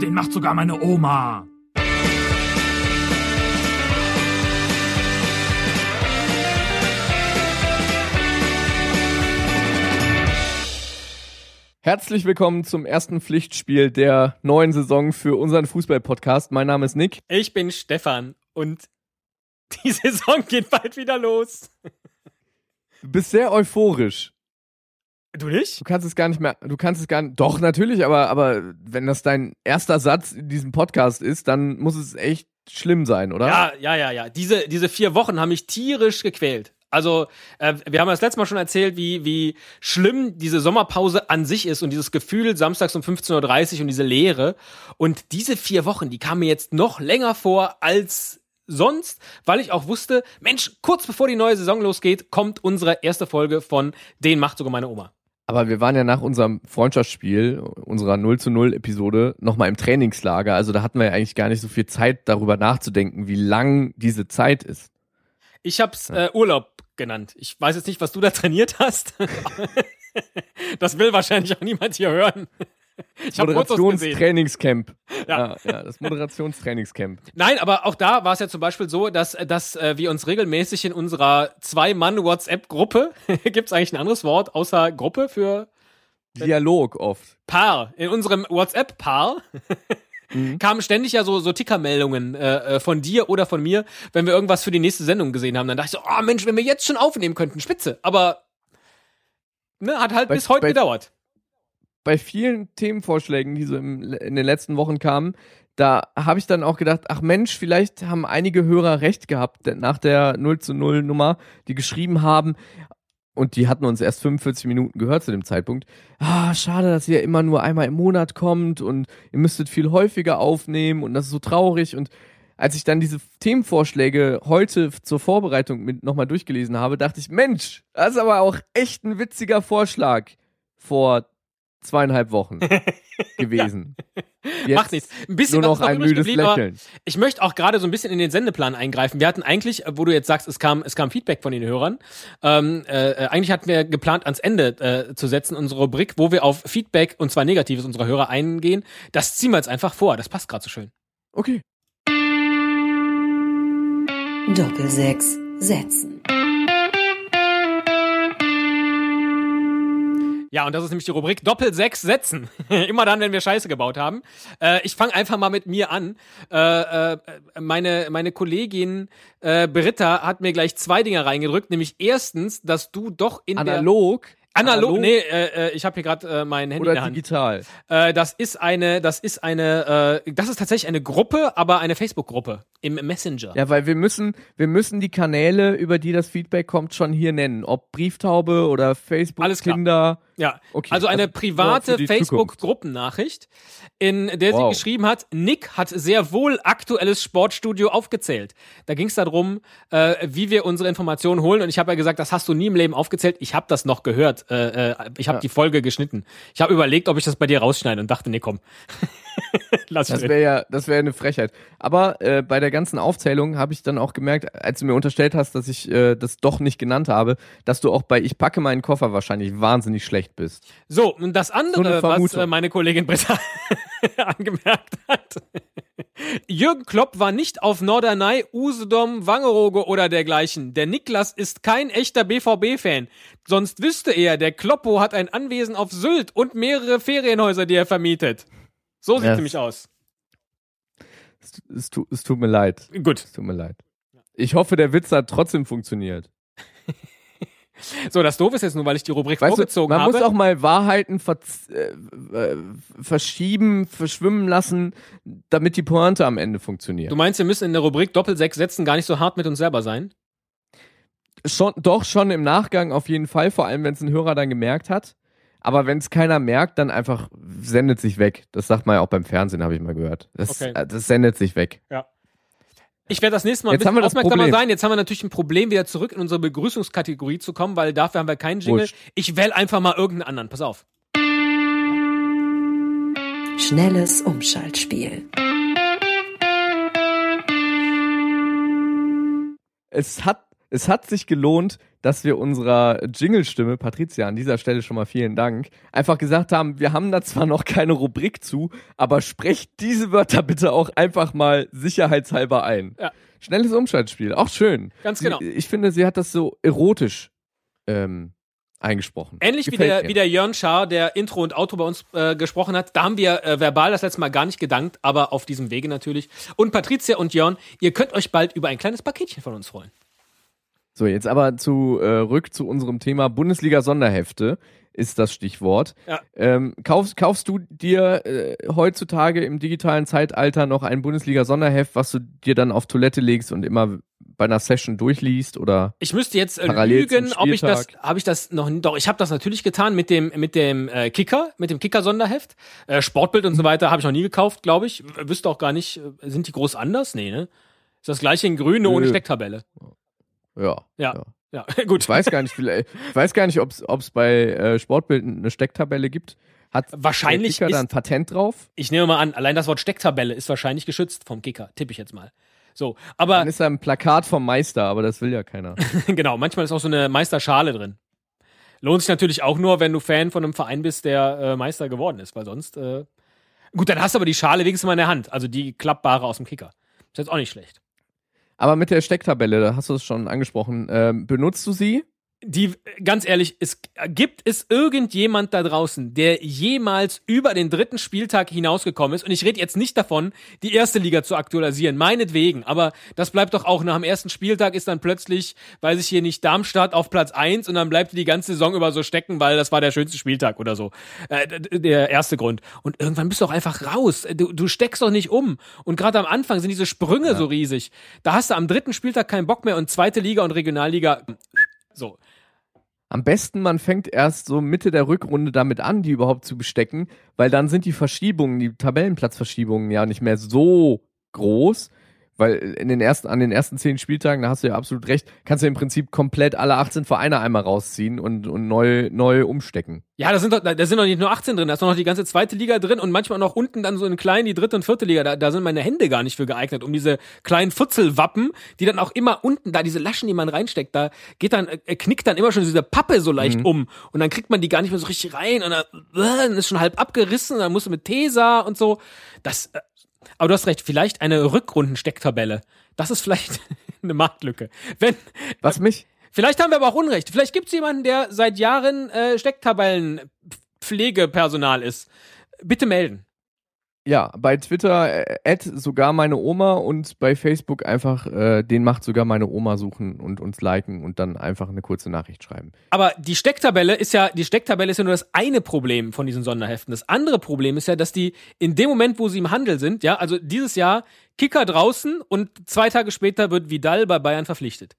Den macht sogar meine Oma. Herzlich willkommen zum ersten Pflichtspiel der neuen Saison für unseren Fußball-Podcast. Mein Name ist Nick. Ich bin Stefan und die Saison geht bald wieder los. Du bist sehr euphorisch. Du nicht? Du kannst es gar nicht mehr, du kannst es gar nicht, doch, natürlich, aber, aber wenn das dein erster Satz in diesem Podcast ist, dann muss es echt schlimm sein, oder? Ja, ja, ja, ja. Diese, diese vier Wochen haben mich tierisch gequält. Also, äh, wir haben das letzte Mal schon erzählt, wie, wie schlimm diese Sommerpause an sich ist und dieses Gefühl samstags um 15.30 Uhr und diese Leere. Und diese vier Wochen, die kamen mir jetzt noch länger vor als sonst, weil ich auch wusste, Mensch, kurz bevor die neue Saison losgeht, kommt unsere erste Folge von Den macht sogar meine Oma. Aber wir waren ja nach unserem Freundschaftsspiel, unserer 0 zu 0 Episode, nochmal im Trainingslager. Also da hatten wir ja eigentlich gar nicht so viel Zeit, darüber nachzudenken, wie lang diese Zeit ist. Ich hab's äh, Urlaub genannt. Ich weiß jetzt nicht, was du da trainiert hast. das will wahrscheinlich auch niemand hier hören. Moderationstrainingscamp. Ja. ja. ja, das Moderationstrainingscamp. Nein, aber auch da war es ja zum Beispiel so, dass, dass äh, wir uns regelmäßig in unserer Zwei-Mann-WhatsApp-Gruppe, gibt es eigentlich ein anderes Wort außer Gruppe für Dialog oft. Paar. In unserem WhatsApp-Paar mhm. kamen ständig ja so, so Tickermeldungen äh, äh, von dir oder von mir, wenn wir irgendwas für die nächste Sendung gesehen haben. Dann dachte ich so, oh Mensch, wenn wir jetzt schon aufnehmen könnten, spitze. Aber ne, hat halt bei, bis heute bei, gedauert bei vielen Themenvorschlägen, die so im, in den letzten Wochen kamen, da habe ich dann auch gedacht, ach Mensch, vielleicht haben einige Hörer recht gehabt nach der 0 zu 0 Nummer, die geschrieben haben, und die hatten uns erst 45 Minuten gehört zu dem Zeitpunkt. Ah, schade, dass ihr immer nur einmal im Monat kommt und ihr müsstet viel häufiger aufnehmen und das ist so traurig. Und als ich dann diese Themenvorschläge heute zur Vorbereitung nochmal durchgelesen habe, dachte ich, Mensch, das ist aber auch echt ein witziger Vorschlag vor zweieinhalb Wochen gewesen. Jetzt Macht nichts. Ein bisschen nur noch ein müdes Lächeln. Ich möchte auch gerade so ein bisschen in den Sendeplan eingreifen. Wir hatten eigentlich, wo du jetzt sagst, es kam, es kam Feedback von den Hörern. Ähm, äh, eigentlich hatten wir geplant, ans Ende äh, zu setzen, unsere Rubrik, wo wir auf Feedback, und zwar Negatives unserer Hörer eingehen. Das ziehen wir jetzt einfach vor. Das passt gerade so schön. Okay. Doppel sechs setzen. Ja, und das ist nämlich die Rubrik Doppel sechs Sätzen. Immer dann, wenn wir Scheiße gebaut haben. Äh, ich fange einfach mal mit mir an. Äh, äh, meine, meine Kollegin äh, Britta hat mir gleich zwei Dinge reingedrückt, nämlich erstens, dass du doch in Analog Analog, Analog? nee, äh, äh ich habe hier gerade äh, mein Handy Oder in der Hand. digital. Äh, das ist eine, das ist eine, äh, das ist tatsächlich eine Gruppe, aber eine Facebook-Gruppe im Messenger. Ja, weil wir müssen, wir müssen die Kanäle, über die das Feedback kommt, schon hier nennen. Ob Brieftaube oder Facebook Alles Kinder. Ja, okay. also eine private Facebook-Gruppennachricht, in der wow. sie geschrieben hat, Nick hat sehr wohl aktuelles Sportstudio aufgezählt. Da ging es darum, äh, wie wir unsere Informationen holen und ich habe ja gesagt, das hast du nie im Leben aufgezählt. Ich habe das noch gehört äh, äh, ich habe ja. die Folge geschnitten. Ich habe überlegt, ob ich das bei dir rausschneide und dachte, nee, komm. Lass das wäre ja, das wäre eine Frechheit. Aber äh, bei der ganzen Aufzählung habe ich dann auch gemerkt, als du mir unterstellt hast, dass ich äh, das doch nicht genannt habe, dass du auch bei Ich packe meinen Koffer wahrscheinlich wahnsinnig schlecht bist. So, und das andere, so was äh, meine Kollegin Britta angemerkt hat. Jürgen Klopp war nicht auf Norderney, Usedom, Wangerooge oder dergleichen. Der Niklas ist kein echter BVB-Fan. Sonst wüsste er, der Kloppo hat ein Anwesen auf Sylt und mehrere Ferienhäuser, die er vermietet. So sieht es nämlich aus. Es, es, tu, es tut mir leid. Gut. Es tut mir leid. Ich hoffe, der Witz hat trotzdem funktioniert. So, das doof ist jetzt nur, weil ich die Rubrik weißt vorgezogen du, man habe. Man muss auch mal Wahrheiten äh, äh, verschieben, verschwimmen lassen, damit die Pointe am Ende funktioniert. Du meinst, wir müssen in der Rubrik Doppelsechs Sätzen gar nicht so hart mit uns selber sein? Schon, doch, schon im Nachgang auf jeden Fall, vor allem wenn es ein Hörer dann gemerkt hat. Aber wenn es keiner merkt, dann einfach sendet sich weg. Das sagt man ja auch beim Fernsehen, habe ich mal gehört. Das, okay. Äh, das sendet sich weg. Ja. Ich werde das nächste Mal ein bisschen aufmerksamer sein. Jetzt haben wir natürlich ein Problem, wieder zurück in unsere Begrüßungskategorie zu kommen, weil dafür haben wir keinen Jingle. Wusch. Ich wähle einfach mal irgendeinen anderen. Pass auf. Schnelles Umschaltspiel. Es hat, es hat sich gelohnt, dass wir unserer Jingle-Stimme, Patricia, an dieser Stelle schon mal vielen Dank, einfach gesagt haben, wir haben da zwar noch keine Rubrik zu, aber sprecht diese Wörter bitte auch einfach mal sicherheitshalber ein. Ja. Schnelles Umschaltspiel, auch schön. Ganz Sie- genau. Ich finde, sie hat das so erotisch ähm, eingesprochen. Ähnlich wie der, mir. wie der Jörn Schaar, der Intro und Outro bei uns äh, gesprochen hat. Da haben wir äh, verbal das letzte Mal gar nicht gedankt, aber auf diesem Wege natürlich. Und Patricia und Jörn, ihr könnt euch bald über ein kleines Paketchen von uns freuen. So, jetzt aber zurück zu unserem Thema Bundesliga-Sonderhefte ist das Stichwort. Ja. Ähm, kaufst, kaufst du dir äh, heutzutage im digitalen Zeitalter noch ein Bundesliga-Sonderheft, was du dir dann auf Toilette legst und immer bei einer Session durchliest oder Ich müsste jetzt äh, Parallel lügen, ob ich das, habe ich das noch, doch, ich habe das natürlich getan mit dem, mit dem äh, Kicker, mit dem Kicker-Sonderheft. Äh, Sportbild und so weiter habe ich noch nie gekauft, glaube ich. Wüsste auch gar nicht, äh, sind die groß anders? Nee, ne? Ist das gleiche in grün, nur ohne. Stecktabelle. Ja. Ja. Ja, gut. Ich weiß gar nicht, ich weiß gar nicht, ob es bei äh, Sportbild eine Stecktabelle gibt. Hat Wahrscheinlich der Kicker da ist- ein Patent drauf? Ich nehme mal an, allein das Wort Stecktabelle ist wahrscheinlich geschützt vom Kicker, tippe ich jetzt mal. So, aber Dann ist da ein Plakat vom Meister, aber das will ja keiner. genau, manchmal ist auch so eine Meisterschale drin. Lohnt sich natürlich auch nur, wenn du Fan von einem Verein bist, der äh, Meister geworden ist, weil sonst. Äh Gut, dann hast du aber die Schale wenigstens mal in der Hand, also die klappbare aus dem Kicker. Ist jetzt auch nicht schlecht. Aber mit der Stecktabelle, da hast du es schon angesprochen, ähm, benutzt du sie? Die, ganz ehrlich, es gibt es irgendjemand da draußen, der jemals über den dritten Spieltag hinausgekommen ist? Und ich rede jetzt nicht davon, die erste Liga zu aktualisieren, meinetwegen. Aber das bleibt doch auch nach dem ersten Spieltag ist dann plötzlich, weiß ich hier nicht, Darmstadt auf Platz eins und dann bleibt die ganze Saison über so stecken, weil das war der schönste Spieltag oder so. Äh, der erste Grund. Und irgendwann bist du auch einfach raus. Du, du steckst doch nicht um. Und gerade am Anfang sind diese Sprünge so riesig. Da hast du am dritten Spieltag keinen Bock mehr und zweite Liga und Regionalliga. So. Am besten, man fängt erst so Mitte der Rückrunde damit an, die überhaupt zu bestecken, weil dann sind die Verschiebungen, die Tabellenplatzverschiebungen ja nicht mehr so groß, weil in den ersten, an den ersten zehn Spieltagen, da hast du ja absolut recht, kannst du im Prinzip komplett alle 18 Vereine einmal rausziehen und, und neu, neu umstecken. Ja, da sind doch, da sind doch nicht nur 18 drin, da ist doch noch die ganze zweite Liga drin und manchmal noch unten dann so in klein die dritte und vierte Liga. Da, da sind meine Hände gar nicht für geeignet, um diese kleinen Futzelwappen, die dann auch immer unten, da diese Laschen, die man reinsteckt, da geht dann, äh, knickt dann immer schon diese Pappe so leicht um und dann kriegt man die gar nicht mehr so richtig rein und dann, äh, dann ist schon halb abgerissen und dann musst du mit Tesa und so. Das, äh, aber du hast recht, vielleicht eine Rückrundenstecktabelle. Das ist vielleicht eine Marktlücke. Wenn, Was mich, Vielleicht haben wir aber auch Unrecht. Vielleicht gibt es jemanden, der seit Jahren äh, Stecktabellenpflegepersonal ist. Bitte melden. Ja, bei Twitter äh, sogar meine Oma und bei Facebook einfach äh, den macht sogar meine Oma suchen und uns liken und dann einfach eine kurze Nachricht schreiben. Aber die Stecktabelle ist ja, die Stecktabelle ist ja nur das eine Problem von diesen Sonderheften. Das andere Problem ist ja, dass die in dem Moment, wo sie im Handel sind, ja, also dieses Jahr Kicker draußen und zwei Tage später wird Vidal bei Bayern verpflichtet.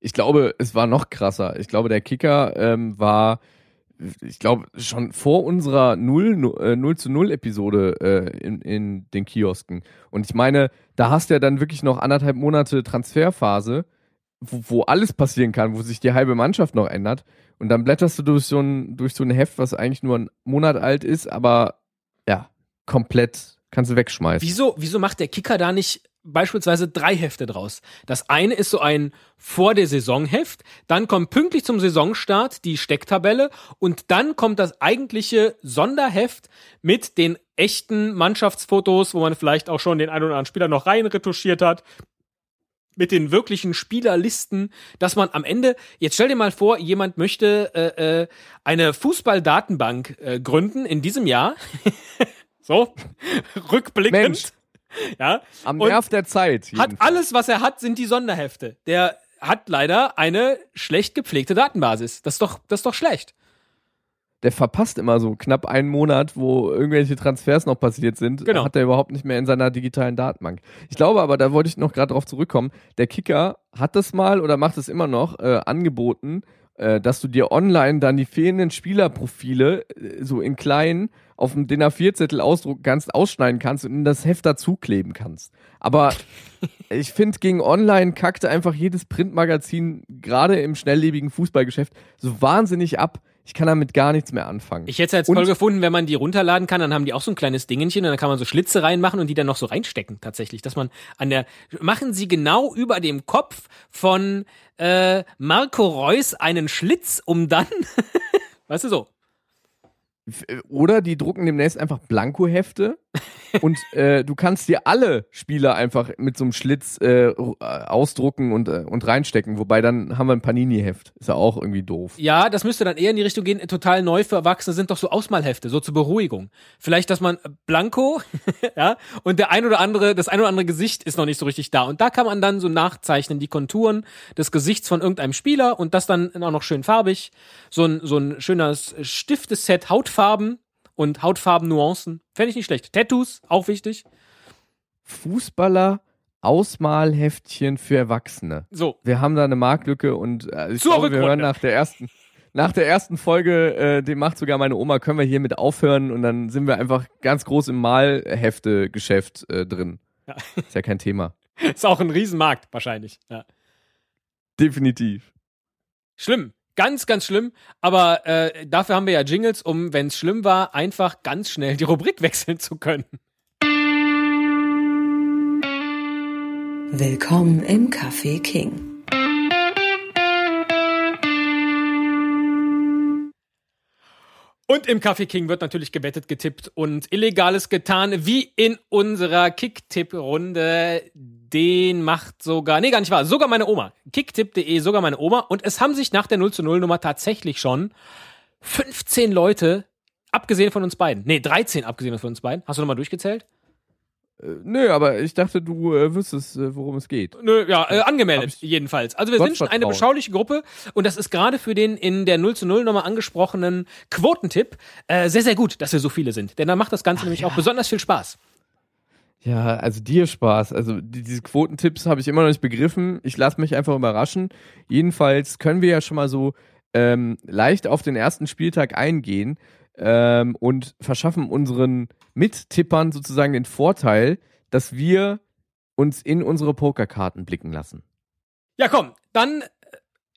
Ich glaube, es war noch krasser. Ich glaube, der Kicker ähm, war, ich glaube, schon vor unserer 0, nu- äh, 0 zu 0 Episode äh, in, in den Kiosken. Und ich meine, da hast du ja dann wirklich noch anderthalb Monate Transferphase, wo, wo alles passieren kann, wo sich die halbe Mannschaft noch ändert. Und dann blätterst du durch so ein, durch so ein Heft, was eigentlich nur einen Monat alt ist, aber ja, komplett kannst du wegschmeißen. Wieso, wieso macht der Kicker da nicht beispielsweise drei Hefte draus? Das eine ist so ein vor der Saison Heft, dann kommt pünktlich zum Saisonstart die Stecktabelle und dann kommt das eigentliche Sonderheft mit den echten Mannschaftsfotos, wo man vielleicht auch schon den einen oder anderen Spieler noch rein retuschiert hat. Mit den wirklichen Spielerlisten, dass man am Ende, jetzt stell dir mal vor, jemand möchte äh, äh, eine Fußballdatenbank äh, gründen in diesem Jahr. so, rückblickend. Mensch. Ja, Am und Nerv der Zeit. hat alles, was er hat, sind die Sonderhefte. Der hat leider eine schlecht gepflegte Datenbasis. Das ist doch, das ist doch schlecht. der verpasst immer so knapp einen Monat, wo irgendwelche Transfers noch passiert sind, Genau. hat er überhaupt nicht mehr in seiner digitalen Datenbank. Ich glaube aber, da wollte ich noch gerade drauf zurückkommen, der Kicker hat das mal oder macht es immer noch äh, angeboten, dass du dir online dann die fehlenden Spielerprofile äh, so in klein auf dem DIN A4-Zettel ausdrucken kannst, ausschneiden kannst und in das Heft dazukleben kannst. Aber ich finde, gegen online kackte einfach jedes Printmagazin, gerade im schnelllebigen Fußballgeschäft, so wahnsinnig ab. Ich kann damit gar nichts mehr anfangen. Ich hätte es jetzt Und- toll gefunden, wenn man die runterladen kann, dann haben die auch so ein kleines Dingenchen und dann kann man so Schlitze reinmachen und die dann noch so reinstecken tatsächlich, dass man an der machen sie genau über dem Kopf von äh, Marco Reus einen Schlitz, um dann weißt du so. Oder die drucken demnächst einfach Blankohefte und äh, du kannst dir alle Spieler einfach mit so einem Schlitz äh, ausdrucken und, äh, und reinstecken. Wobei dann haben wir ein Panini-Heft. Ist ja auch irgendwie doof. Ja, das müsste dann eher in die Richtung gehen, total neu für Erwachsene sind doch so Ausmalhefte, so zur Beruhigung. Vielleicht, dass man Blanko, ja, und der ein oder andere, das ein oder andere Gesicht ist noch nicht so richtig da. Und da kann man dann so nachzeichnen, die Konturen des Gesichts von irgendeinem Spieler und das dann auch noch schön farbig. So ein, so ein schönes Stifteset, Hautfarben und Hautfarben-Nuancen. Fände ich nicht schlecht. Tattoos, auch wichtig. Fußballer Ausmalheftchen für Erwachsene. So. Wir haben da eine Marktlücke und äh, ich Zur glaube, wir hören nach der ersten nach der ersten Folge, äh, dem macht sogar meine Oma, können wir hiermit aufhören und dann sind wir einfach ganz groß im Malhefte-Geschäft äh, drin. Ja. Ist ja kein Thema. Ist auch ein Riesenmarkt, wahrscheinlich. Ja. Definitiv. Schlimm. Ganz, ganz schlimm. Aber äh, dafür haben wir ja Jingles, um, wenn es schlimm war, einfach ganz schnell die Rubrik wechseln zu können. Willkommen im Café King. Und im Café King wird natürlich gewettet, getippt und Illegales getan, wie in unserer Kicktipp-Runde. Den macht sogar, nee, gar nicht wahr, sogar meine Oma. Kicktipp.de, sogar meine Oma. Und es haben sich nach der 0 zu 0 Nummer tatsächlich schon 15 Leute, abgesehen von uns beiden, nee, 13 abgesehen von uns beiden. Hast du nochmal durchgezählt? Äh, nö, aber ich dachte, du äh, wüsstest, äh, worum es geht. Nö, ja, äh, angemeldet jedenfalls. Also wir Gott sind schon eine beschauliche Gruppe und das ist gerade für den in der 0 zu 0 Nummer angesprochenen Quotentipp äh, sehr, sehr gut, dass wir so viele sind. Denn dann macht das Ganze nämlich auch besonders viel Spaß. Ja, also dir Spaß. Also die, diese Quotentipps habe ich immer noch nicht begriffen. Ich lasse mich einfach überraschen. Jedenfalls können wir ja schon mal so ähm, leicht auf den ersten Spieltag eingehen ähm, und verschaffen unseren Mittippern sozusagen den Vorteil, dass wir uns in unsere Pokerkarten blicken lassen. Ja, komm, dann äh,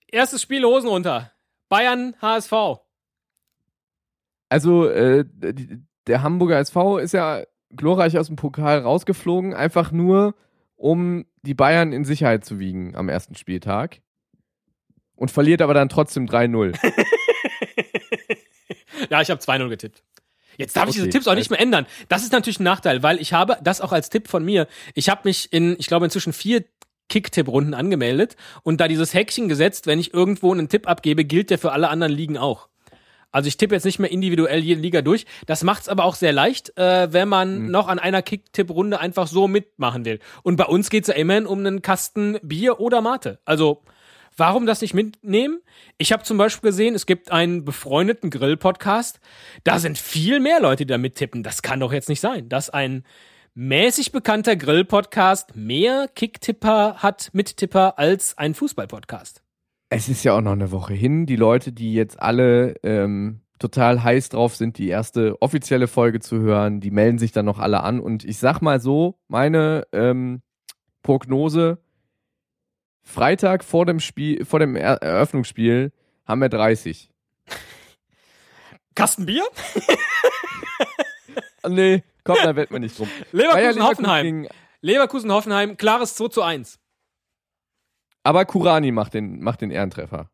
erstes Spiel Hosen runter. Bayern HSV. Also äh, der Hamburger SV ist ja glorreich aus dem Pokal rausgeflogen, einfach nur um die Bayern in Sicherheit zu wiegen am ersten Spieltag. Und verliert aber dann trotzdem 3-0. ja, ich habe 2-0 getippt. Jetzt darf ich Okay. diese Tipps auch nicht mehr ändern. Das ist natürlich ein Nachteil, weil ich habe, das auch als Tipp von mir, ich habe mich in, ich glaube, inzwischen vier Kick-Tipp-Runden angemeldet und da dieses Häkchen gesetzt, wenn ich irgendwo einen Tipp abgebe, gilt der für alle anderen Ligen auch. Also ich tippe jetzt nicht mehr individuell jede Liga durch. Das macht es aber auch sehr leicht, äh, wenn man noch an einer Kick-Tipp-Runde einfach so mitmachen will. Und bei uns geht's ja immerhin um einen Kasten Bier oder Mate. Also Warum das nicht mitnehmen? Ich habe zum Beispiel gesehen, es gibt einen befreundeten Grill-Podcast. Da sind viel mehr Leute, die da mittippen. Das kann doch jetzt nicht sein, dass ein mäßig bekannter Grill-Podcast mehr Kicktipper hat, Mittipper, als ein Fußball-Podcast. Es ist ja auch noch eine Woche hin. Die Leute, die jetzt alle ähm, total heiß drauf sind, die erste offizielle Folge zu hören, die melden sich dann noch alle an. Und ich sag mal so, meine ähm, Prognose, Freitag vor dem Spiel, vor dem er Eröffnungsspiel haben wir 30. Kasten Bier? Nee, komm, da wetten wir nicht drum. Leverkusen-Hoffenheim. Leverkusen-Hoffenheim, klares 2 zu 1. Aber Kurani macht den, macht den Ehrentreffer.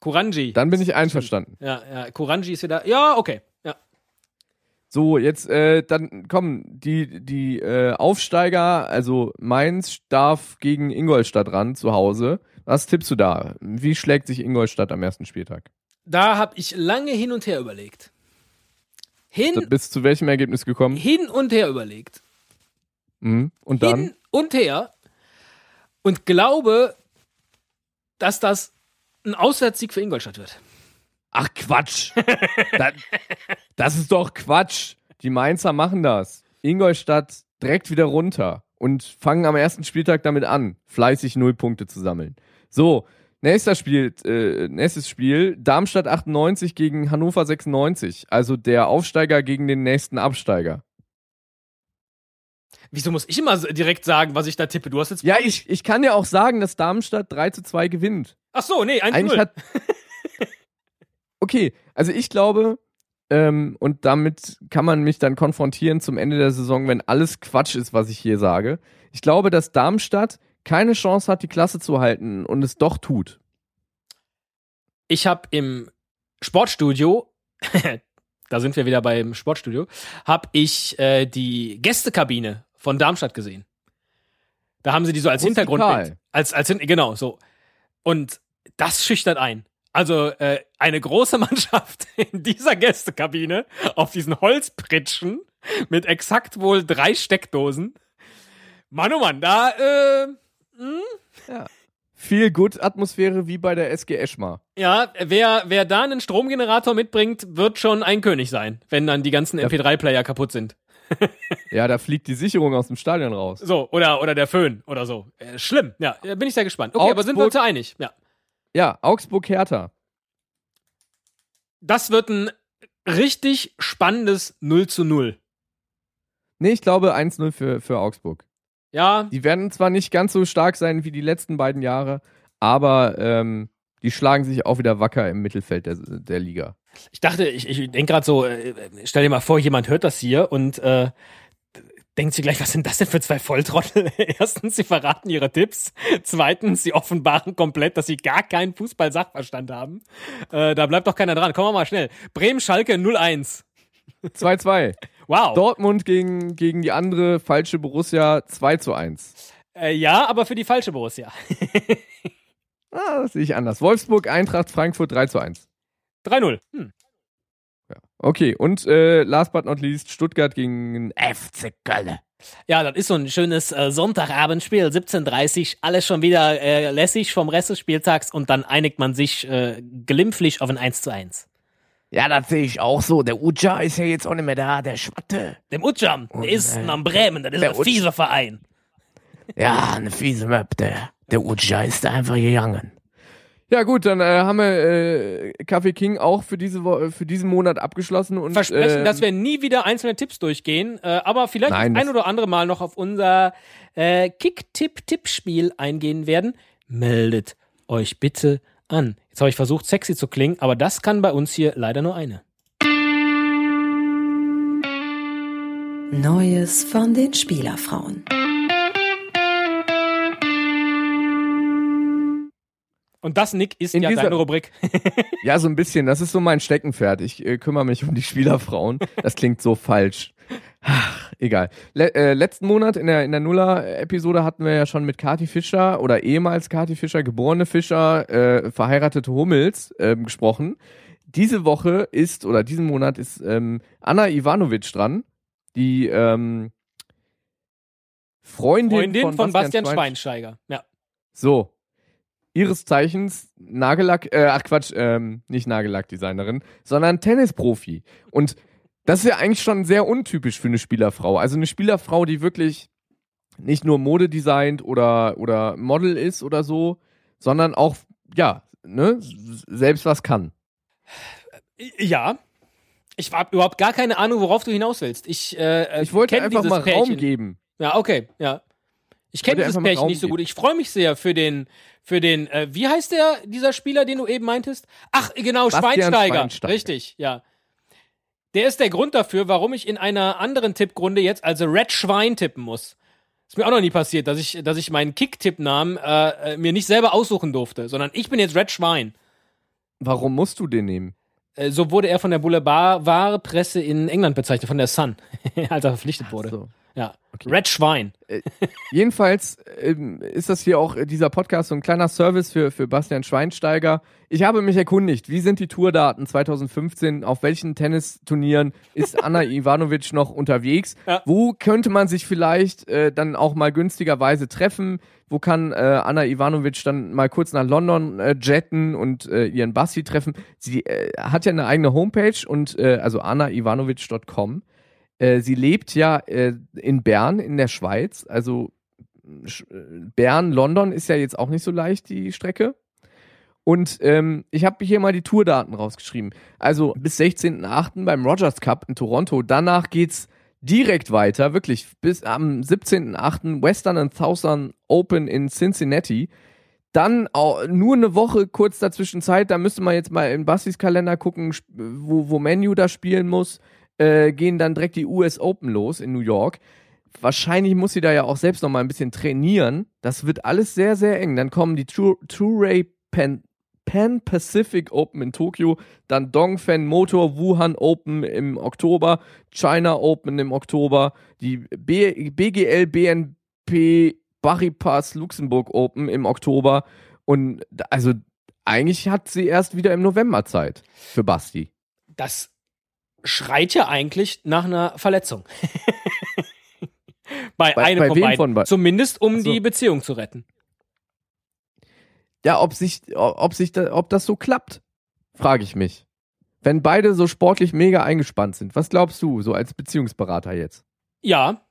Kuranji. Dann bin ich einverstanden. ja, ja, Kuranji ist wieder. Ja, okay. So, jetzt, äh, dann komm, die, die äh, Aufsteiger, also Mainz darf gegen Ingolstadt ran zu Hause. Was tippst du da? Wie schlägt sich Ingolstadt am ersten Spieltag? Da habe ich lange hin und her überlegt. Hin, Bis zu welchem Ergebnis gekommen? hin und her überlegt. Mhm. Und dann? hin und her und glaube, dass das ein Auswärtssieg für Ingolstadt wird. Ach Quatsch! das, das ist doch Quatsch! Die Mainzer machen das. Ingolstadt direkt wieder runter und fangen am ersten Spieltag damit an, fleißig null Punkte zu sammeln. So, nächster Spiel, äh, nächstes Spiel, Darmstadt 98 gegen Hannover 96, also der Aufsteiger gegen den nächsten Absteiger. Wieso muss ich immer direkt sagen, was ich da tippe? Du hast jetzt. Ja, ich, ich kann ja auch sagen, dass Darmstadt 3 zu 2 gewinnt. Ach so, nee, 1 Eigentlich 0. hat. okay, also ich glaube, ähm, und damit kann man mich dann konfrontieren zum Ende der Saison, wenn alles Quatsch ist, was ich hier sage. Ich glaube, dass Darmstadt keine Chance hat, die Klasse zu halten und es doch tut. Ich habe im Sportstudio, da sind wir wieder beim Sportstudio, habe ich äh, die Gästekabine von Darmstadt gesehen. Da haben sie die so als Rustikal. Hintergrundbild. Als, als, genau, so. Und das schüchtert ein. Also äh, eine große Mannschaft in dieser Gästekabine auf diesen Holzpritschen mit exakt wohl drei Steckdosen. Mann, oh Mann, da, äh, Viel gut Atmosphäre wie bei der SG Eschmar. ja, wer, wer da einen Stromgenerator mitbringt, wird schon ein König sein, wenn dann die ganzen MP3-Player kaputt sind. Ja, da fliegt die Sicherung aus dem Stadion raus. So, oder, oder der Föhn oder so. Äh, schlimm, ja, bin ich sehr gespannt. Okay, aber sind wir Augsburg- uns ja einig? Ja. Ja, Augsburg-Hertha. Das wird ein richtig spannendes 0 zu 0. Nee, ich glaube 1-0 für, für Augsburg. Ja, Die werden zwar nicht ganz so stark sein wie die letzten beiden Jahre, aber ähm, die schlagen sich auch wieder wacker im Mittelfeld der, der Liga. ich dachte, ich, ich denke gerade so, äh, stell dir mal vor, jemand hört das hier und äh, denkt sich gleich, was sind das denn für zwei Volltrottel? Erstens, sie verraten ihre Tipps. Zweitens, sie offenbaren komplett, dass sie gar keinen Fußball-Sachverstand haben. Äh, da bleibt doch keiner dran. Kommen wir mal schnell. Bremen-Schalke 0-1. 2-2. Wow. Dortmund gegen, gegen die andere falsche Borussia 2 zu 1. Äh, ja, aber für die falsche Borussia. Ah, das sehe ich anders. Wolfsburg, Eintracht, Frankfurt 3 zu 1. 3-0. Hm. Okay, und äh, last but not least, Stuttgart gegen FC Köln. Ja, das ist so ein schönes äh, Sonntagabendspiel, 17.30 alles schon wieder äh, lässig vom Rest des Spieltags und dann einigt man sich äh, glimpflich auf ein 1 zu 1. Ja, das sehe ich auch so. Der Uja ist ja jetzt auch nicht mehr da, der Schwatte. Dem Utjam, der ist äh, am Bremen, das ist der ein fieser Verein. Ja, eine fiese Möb, der, der Uja ist da einfach gegangen. Ja gut, dann äh, haben wir äh, Kaffee King auch für diese Wo für diesen Monat abgeschlossen und Versprechen, äh, dass wir nie wieder einzelne Tipps durchgehen, äh, aber vielleicht Nein, das ein oder andere Mal noch auf unser äh, Kick-Tipp-Tippspiel eingehen werden. Meldet euch bitte an. Jetzt habe ich versucht, sexy zu klingen, aber das kann bei uns hier leider nur eine. Neues von den Spielerfrauen. Und das, Nick, ist In ja dieser- deine Rubrik. Ja, so ein bisschen. Das ist so mein Steckenpferd. Ich äh, kümmere mich um die Spielerfrauen. Das klingt so falsch. Ach, egal. Le äh, letzten Monat in der, in der Nuller-Episode hatten wir ja schon mit Kati Fischer oder ehemals Kati Fischer, geborene Fischer, äh, verheiratete Hummels ähm, gesprochen. Diese Woche ist, oder diesen Monat ist ähm, Anna Ivanovic dran, die ähm, Freundin, Freundin von, von Bastian Schwein- Schweinsteiger. Ja. So. Ihres Zeichens Nagellack, äh, ach Quatsch, ähm, nicht Nagellackdesignerin, sondern Tennisprofi. Und das ist ja eigentlich schon sehr untypisch für eine Spielerfrau. Also eine Spielerfrau, die wirklich nicht nur Mode designt oder, oder Model ist oder so, sondern auch, ja, ne, selbst was kann. Ja. Ich habe überhaupt gar keine Ahnung, worauf du hinaus willst. Ich, äh, Ich wollte einfach mal Pärchen. Raum geben. Ja, okay, ja. Ich kenne dieses Pärchen nicht so gut. Ich freue mich sehr für den, für den, äh, wie heißt der, dieser Spieler, den du eben meintest? Ach, genau, Schweinsteiger. Schweinsteiger. Richtig, ja. Der ist der Grund dafür, warum ich in einer anderen Tippgrunde jetzt also Red Schwein tippen muss. Ist mir auch noch nie passiert, dass ich, dass ich meinen Kick-Tipp-Namen äh, äh, mir nicht selber aussuchen durfte, sondern ich bin jetzt Red Schwein. Warum musst du den nehmen? Äh, so wurde er von der Boulevardpresse in England bezeichnet, von der Sun, als er verpflichtet wurde. So. Ja. Okay. Red Schwein. Jedenfalls ähm, ist das hier auch äh, dieser Podcast so ein kleiner Service für, für Bastian Schweinsteiger. Ich habe mich erkundigt, wie sind die Tourdaten 2015, auf welchen Tennisturnieren ist Anna Ivanovic noch unterwegs? Ja. Wo könnte man sich vielleicht äh, dann auch mal günstigerweise treffen? Wo kann äh, Anna Ivanovic dann mal kurz nach London äh, jetten und äh, ihren Basti treffen? Sie äh, hat ja eine eigene Homepage und äh, also annaivanovic.com. Äh, sie lebt ja äh, in Bern in der Schweiz. Also äh, Bern, London ist ja jetzt auch nicht so leicht, die Strecke. Und ähm, ich habe hier mal die Tourdaten rausgeschrieben. Also bis 16.08. beim Rogers Cup in Toronto. Danach geht's direkt weiter, wirklich bis am 17.08. Western and Southern Open in Cincinnati. Dann nur eine Woche kurz dazwischen Zeit, da müsste man jetzt mal in Bastis Kalender gucken, wo, wo Menu da spielen muss. Äh, gehen dann direkt die US Open los in New York. Wahrscheinlich muss sie da ja auch selbst noch mal ein bisschen trainieren. Das wird alles sehr, sehr eng. Dann kommen die True, True Ray Pan, Pan Pacific Open in Tokio, dann Dongfeng Motor Wuhan Open im Oktober, China Open im Oktober, die B, BGL BNP Baripas Luxemburg Open im Oktober und also eigentlich hat sie erst wieder im November Zeit für Basti. Das schreit ja eigentlich nach einer Verletzung. bei, Bei- einem bei von beiden. von beiden? Zumindest um so. die Beziehung zu retten. Ja, ob sich, ob sich, da, ob das so klappt, frage ich mich. Wenn beide so sportlich mega eingespannt sind, was glaubst du, so als Beziehungsberater jetzt? Ja.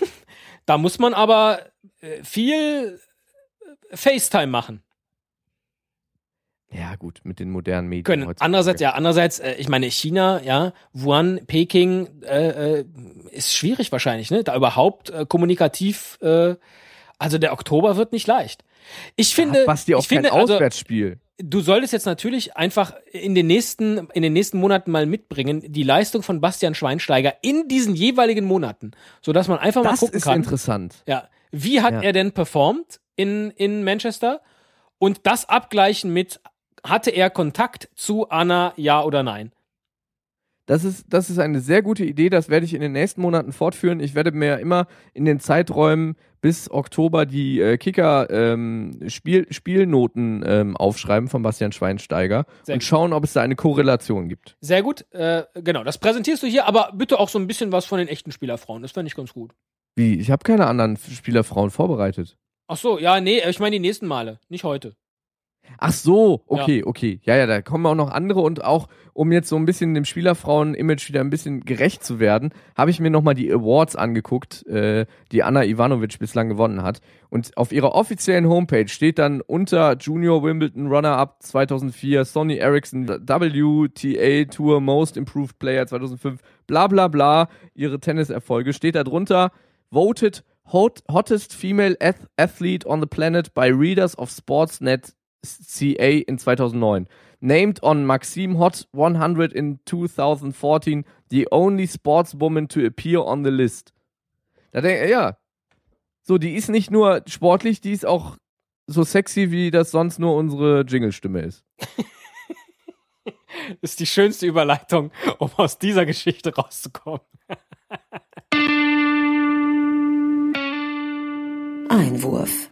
da muss man aber äh, viel äh, FaceTime machen Ja, gut, mit den modernen Medien. können. heutzutage. Andererseits, ja, andererseits, äh, ich meine, China, ja, Wuhan, Peking, äh, äh, ist schwierig wahrscheinlich, ne? Da überhaupt äh, kommunikativ, äh, also der Oktober wird nicht leicht. Ich finde, Basti auch ich finde, kein also, Auswärtsspiel. du solltest jetzt natürlich einfach in den nächsten, in den nächsten Monaten mal mitbringen, die Leistung von Bastian Schweinsteiger in diesen jeweiligen Monaten, sodass man einfach mal das gucken ist kann. interessant. Ja, wie hat Ja. er denn performt in, in Manchester? Und das abgleichen mit, hatte er Kontakt zu Anna, ja oder nein? Das ist, das ist eine sehr gute Idee. Das werde ich in den nächsten Monaten fortführen. Ich werde mir immer in den Zeiträumen bis Oktober die äh, Kicker-Spielnoten ähm, aufschreiben von Bastian Schweinsteiger Sehr und gut. schauen, ob es da eine Korrelation gibt. Sehr gut, äh, genau, das präsentierst du hier, aber bitte auch so ein bisschen was von den echten Spielerfrauen. Das fände ich ganz gut. Wie? Ich habe keine anderen Spielerfrauen vorbereitet. Ach so, ja, nee, ich meine die nächsten Male, nicht heute. Ach so, okay, okay. Ja, ja, da kommen auch noch andere und auch, um jetzt so ein bisschen dem Spielerfrauen-Image wieder ein bisschen gerecht zu werden, habe ich mir nochmal die Awards angeguckt, äh, die Anna Ivanovic bislang gewonnen hat. Und auf ihrer offiziellen Homepage steht dann unter Junior Wimbledon Runner-Up 2004, Sonny Ericsson WTA Tour Most Improved Player 2005, bla bla bla, ihre Tenniserfolge, steht da drunter, voted hot, hottest female ath athlete on the planet by readers of Sportsnet CA in 2009. Named on Maxim Hot 100 in 2014, the only sportswoman to appear on the list. Da denke ich, ja. So, die ist nicht nur sportlich, die ist auch so sexy, wie das sonst nur unsere Jingle-Stimme ist. Das ist die schönste Überleitung, um aus dieser Geschichte rauszukommen. Einwurf.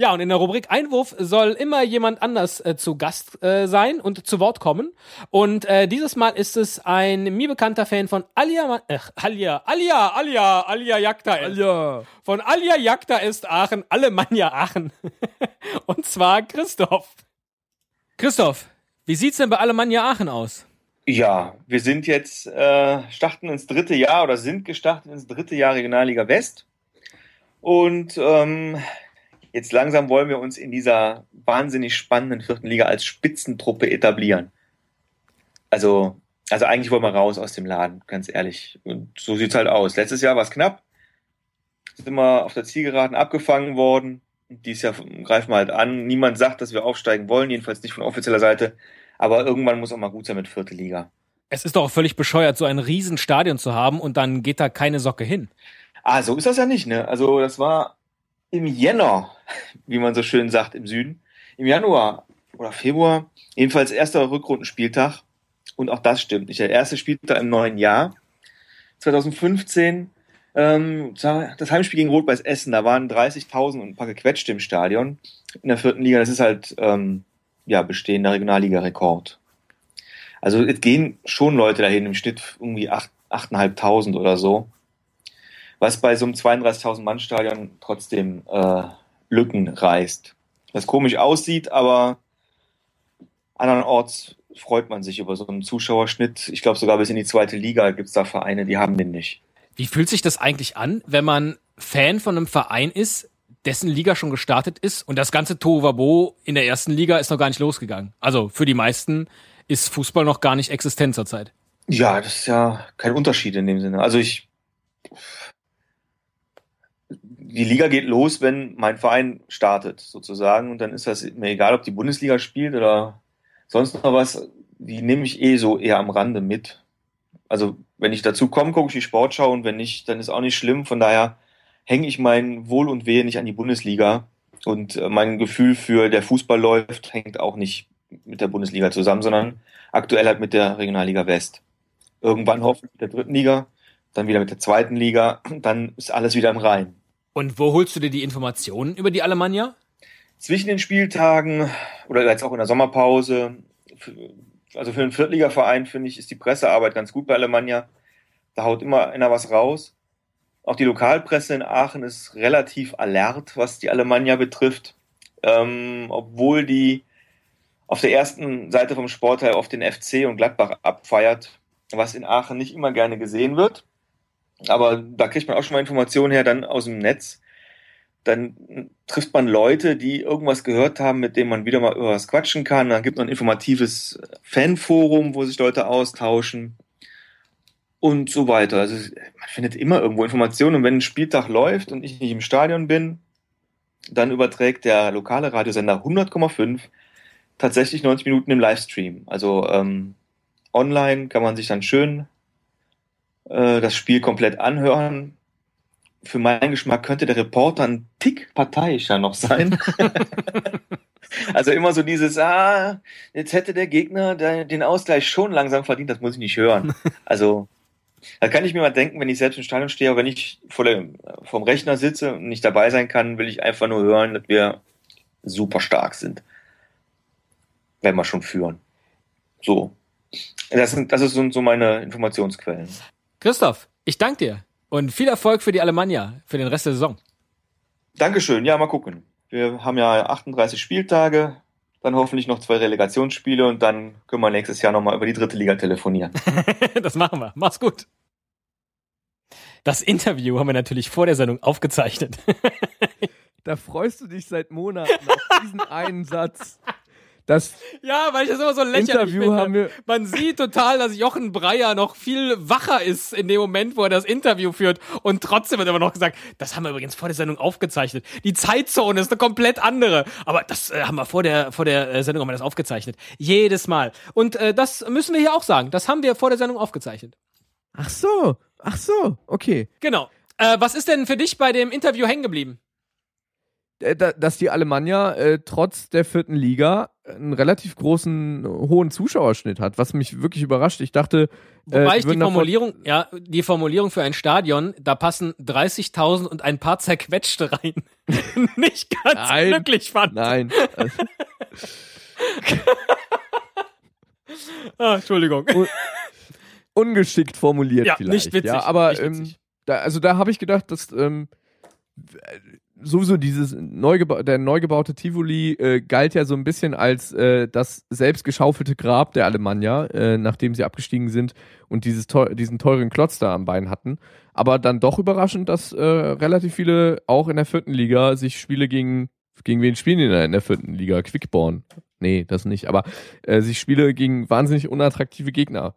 Ja, und in der Rubrik Einwurf soll immer jemand anders äh, zu Gast äh, sein und zu Wort kommen. Und äh, dieses Mal ist es ein mir bekannter Fan von Alia, Ma- äh, Alia, Alia, Alia, Alia Jagda. ist. Ja. Von Alia Jagda ist Aachen, Alemannia Aachen. und zwar Christoph. Christoph, wie sieht's denn bei Alemannia Aachen aus? Ja, wir sind jetzt, äh, starten ins dritte Jahr oder sind gestartet ins dritte Jahr Regionalliga West. Und ähm, jetzt langsam wollen wir uns in dieser wahnsinnig spannenden vierten Liga als Spitzentruppe etablieren. Also, also eigentlich wollen wir raus aus dem Laden, ganz ehrlich. Und so sieht's halt aus. Letztes Jahr war es knapp. Sind wir auf der Zielgeraden abgefangen worden. Dieses Jahr greifen wir halt an. Niemand sagt, dass wir aufsteigen wollen, jedenfalls nicht von offizieller Seite. Aber irgendwann muss auch mal gut sein mit vierte Liga. Es ist doch völlig bescheuert, so ein Riesenstadion zu haben und dann geht da keine Socke hin. Ah, so ist das ja nicht, ne? Also das war im Jänner, wie man so schön sagt im Süden. Im Januar oder Februar, jedenfalls erster Rückrundenspieltag. Und auch das stimmt nicht. Der erste Spieltag im neuen Jahr. 2015, ähm, das Heimspiel gegen Rot-Weiß Essen, da waren 30.000 und ein paar gequetschte im Stadion. In der vierten Liga, das ist halt, ähm, ja, bestehender Regionalliga-Rekord. Also es gehen schon Leute dahin, im Schnitt irgendwie acht- 8.500 oder so was bei so einem 32.000 Mann Stadion trotzdem äh, Lücken reißt. Was komisch aussieht, aber andernorts freut man sich über so einen Zuschauerschnitt. Ich glaube sogar bis in die zweite Liga gibt's da Vereine, die haben den nicht. Wie fühlt sich das eigentlich an, wenn man Fan von einem Verein ist, dessen Liga schon gestartet ist und das ganze Tohuwabo in der ersten Liga ist noch gar nicht losgegangen? Also für die meisten ist Fußball noch gar nicht existent zurzeit. Ja, das ist ja kein Unterschied in dem Sinne. Also ich die Liga geht los, wenn mein Verein startet, sozusagen. Und dann ist das mir egal, ob die Bundesliga spielt oder sonst noch was. Die nehme ich eh so eher am Rande mit. Also, wenn ich dazu komme, gucke ich die Sportschau und wenn nicht, dann ist auch nicht schlimm. Von daher hänge ich mein Wohl und Wehe nicht an die Bundesliga. Und äh, mein Gefühl für der Fußball läuft hängt auch nicht mit der Bundesliga zusammen, sondern aktuell halt mit der Regionalliga West. Irgendwann hoffentlich mit der dritten Liga, dann wieder mit der zweiten Liga, dann ist alles wieder im Rhein. Und wo holst du dir die Informationen über die Alemannia? Zwischen den Spieltagen oder jetzt auch in der Sommerpause, also für einen Viertligaverein finde ich, ist die Pressearbeit ganz gut bei Alemannia. Da haut immer einer was raus. Auch die Lokalpresse in Aachen ist relativ alert, was die Alemannia betrifft. Ähm, obwohl die auf der ersten Seite vom Sportteil auf den FC und Gladbach abfeiert, was in Aachen nicht immer gerne gesehen wird. Aber da kriegt man auch schon mal Informationen her, dann aus dem Netz. Dann trifft man Leute, die irgendwas gehört haben, mit dem man wieder mal über was quatschen kann. Dann gibt noch ein informatives Fanforum, wo sich Leute austauschen und so weiter. Also man findet immer irgendwo Informationen und wenn ein Spieltag läuft und ich nicht im Stadion bin, dann überträgt der lokale Radiosender 100,5 tatsächlich 90 Minuten im Livestream. Also ähm, online kann man sich dann schön äh, das Spiel komplett anhören. Für meinen Geschmack könnte der Reporter ein Tick parteiischer noch sein. also immer so dieses, ah, jetzt hätte der Gegner den Ausgleich schon langsam verdient, das muss ich nicht hören. Also da kann ich mir mal denken, wenn ich selbst im Stadion stehe, wenn ich vor dem, vom Rechner sitze und nicht dabei sein kann, will ich einfach nur hören, dass wir super stark sind wenn wir schon führen. So. Das, sind, das sind so meine Informationsquellen. Christoph, ich danke dir und viel Erfolg für die Alemannia für den Rest der Saison. Dankeschön. Ja, mal gucken. Wir haben ja 38 Spieltage, dann hoffentlich noch zwei Relegationsspiele und dann können wir nächstes Jahr nochmal über die dritte Liga telefonieren. das machen wir. Mach's gut. Das Interview haben wir natürlich vor der Sendung aufgezeichnet. da freust du dich seit Monaten auf diesen einen Satz. Das ja, weil ich das immer so lächerlich Interview finde. haben wir Man sieht total, dass Jochen Breyer noch viel wacher ist in dem Moment, wo er das Interview führt. Und trotzdem wird immer noch gesagt, das haben wir übrigens vor der Sendung aufgezeichnet. Die Zeitzone ist eine komplett andere. Aber das äh, haben wir vor der, vor der äh, Sendung haben wir das aufgezeichnet. Jedes Mal. Und äh, das müssen wir hier auch sagen. Das haben wir vor der Sendung aufgezeichnet. Ach so, ach so, okay. Genau. Äh, was ist denn für dich bei dem Interview hängen geblieben? Äh, dass die Alemannia äh, trotz der vierten Liga einen relativ großen, hohen Zuschauerschnitt hat, was mich wirklich überrascht. Ich dachte, äh, Wobei ich die Formulierung, ja, die Formulierung für ein Stadion, da passen 30.000 und ein paar zerquetschte rein. Nicht ganz nein, glücklich fand. Nein. ah, Entschuldigung. Un ungeschickt formuliert ja, vielleicht. Nicht witzig. Ja, aber nicht witzig. Ähm, da, also da habe ich gedacht, dass ähm, sowieso dieses neu der neu gebaute Tivoli äh, galt ja so ein bisschen als äh, das selbst geschaufelte Grab der Alemannia, äh, nachdem sie abgestiegen sind und dieses teuer, diesen teuren Klotz da am Bein hatten. Aber dann doch überraschend, dass äh, relativ viele auch in der vierten Liga sich Spiele gegen gegen wen spielen die der, in der vierten Liga? Quickborn. Nee, das nicht. Aber äh, sich Spiele gegen wahnsinnig unattraktive Gegner